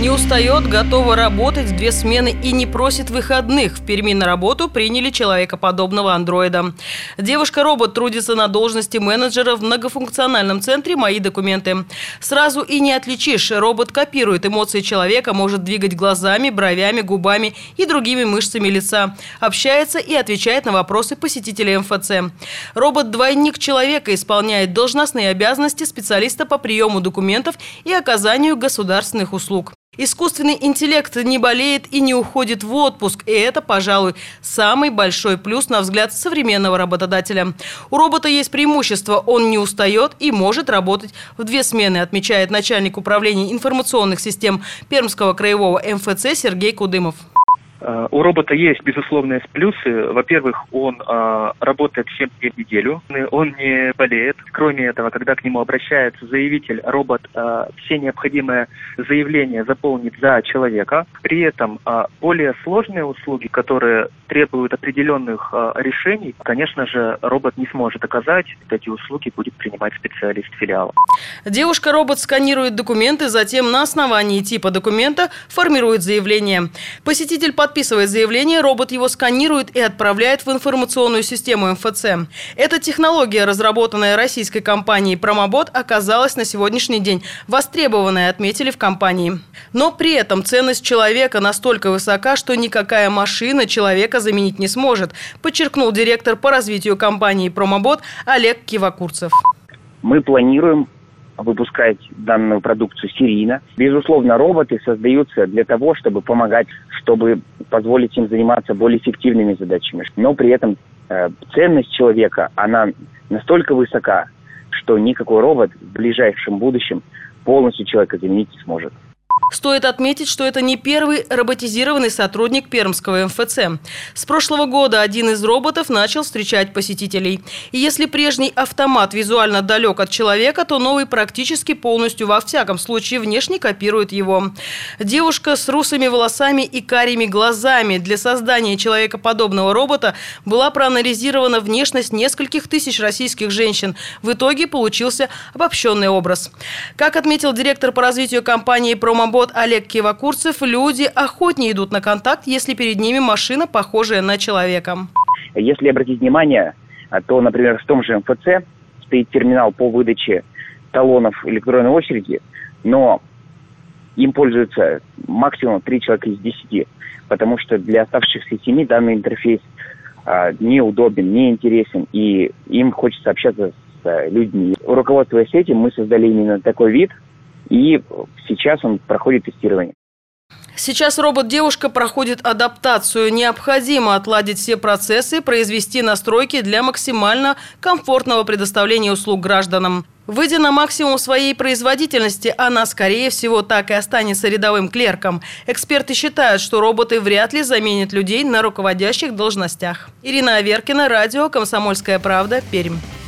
Не устает, готова работать две смены и не просит выходных. В Перми на работу приняли человекоподобного андроида. Девушка-робот трудится на должности менеджера в многофункциональном центре «Мои документы». Сразу и не отличишь. Робот копирует эмоции человека, может двигать глазами, бровями, губами и другими мышцами лица. Общается и отвечает на вопросы посетителей МФЦ. Робот-двойник человека исполняет должностные обязанности специалиста по приему документов и оказанию государственных услуг. Искусственный интеллект не болеет и не уходит в отпуск, и это, пожалуй, самый большой плюс на взгляд современного работодателя. У робота есть преимущество, он не устает и может работать в две смены, отмечает начальник управления информационных систем Пермского краевого МФЦ Сергей Кудымов. Э, у робота есть безусловные плюсы. Во-первых, он э, работает 7 дней в неделю, он не болеет. Кроме этого, когда к нему обращается заявитель, робот э, все необходимые заявления заполнит за человека. При этом э, более сложные услуги, которые требуют определенных э, решений, конечно же, робот не сможет оказать. Эти услуги будет принимать специалист филиала. Девушка-робот сканирует документы, затем на основании типа документа формирует заявление. Посетитель под подписывает заявление, робот его сканирует и отправляет в информационную систему МФЦ. Эта технология, разработанная российской компанией Промобот, оказалась на сегодняшний день востребованной, отметили в компании. Но при этом ценность человека настолько высока, что никакая машина человека заменить не сможет, подчеркнул директор по развитию компании Промобот Олег Кивакурцев. Мы планируем выпускать данную продукцию серийно. Безусловно, роботы создаются для того, чтобы помогать, чтобы позволить им заниматься более эффективными задачами. Но при этом э, ценность человека, она настолько высока, что никакой робот в ближайшем будущем полностью человека заменить не сможет. Стоит отметить, что это не первый роботизированный сотрудник Пермского МФЦ. С прошлого года один из роботов начал встречать посетителей. И если прежний автомат визуально далек от человека, то новый практически полностью во всяком случае внешне копирует его. Девушка с русыми волосами и карими глазами. Для создания человекоподобного робота была проанализирована внешность нескольких тысяч российских женщин. В итоге получился обобщенный образ. Как отметил директор по развитию компании «Промобот» Вот Олег Кивакурцев, люди охотнее идут на контакт, если перед ними машина, похожая на человека. Если обратить внимание, то, например, в том же МФЦ стоит терминал по выдаче талонов электронной очереди, но им пользуются максимум три человека из десяти, потому что для оставшихся семи данный интерфейс а, неудобен, неинтересен, и им хочется общаться с а, людьми. Руководствуясь этим, мы создали именно такой вид – и сейчас он проходит тестирование. Сейчас робот-девушка проходит адаптацию. Необходимо отладить все процессы, произвести настройки для максимально комфортного предоставления услуг гражданам. Выйдя на максимум своей производительности, она, скорее всего, так и останется рядовым клерком. Эксперты считают, что роботы вряд ли заменят людей на руководящих должностях. Ирина Аверкина, радио «Комсомольская правда», Пермь.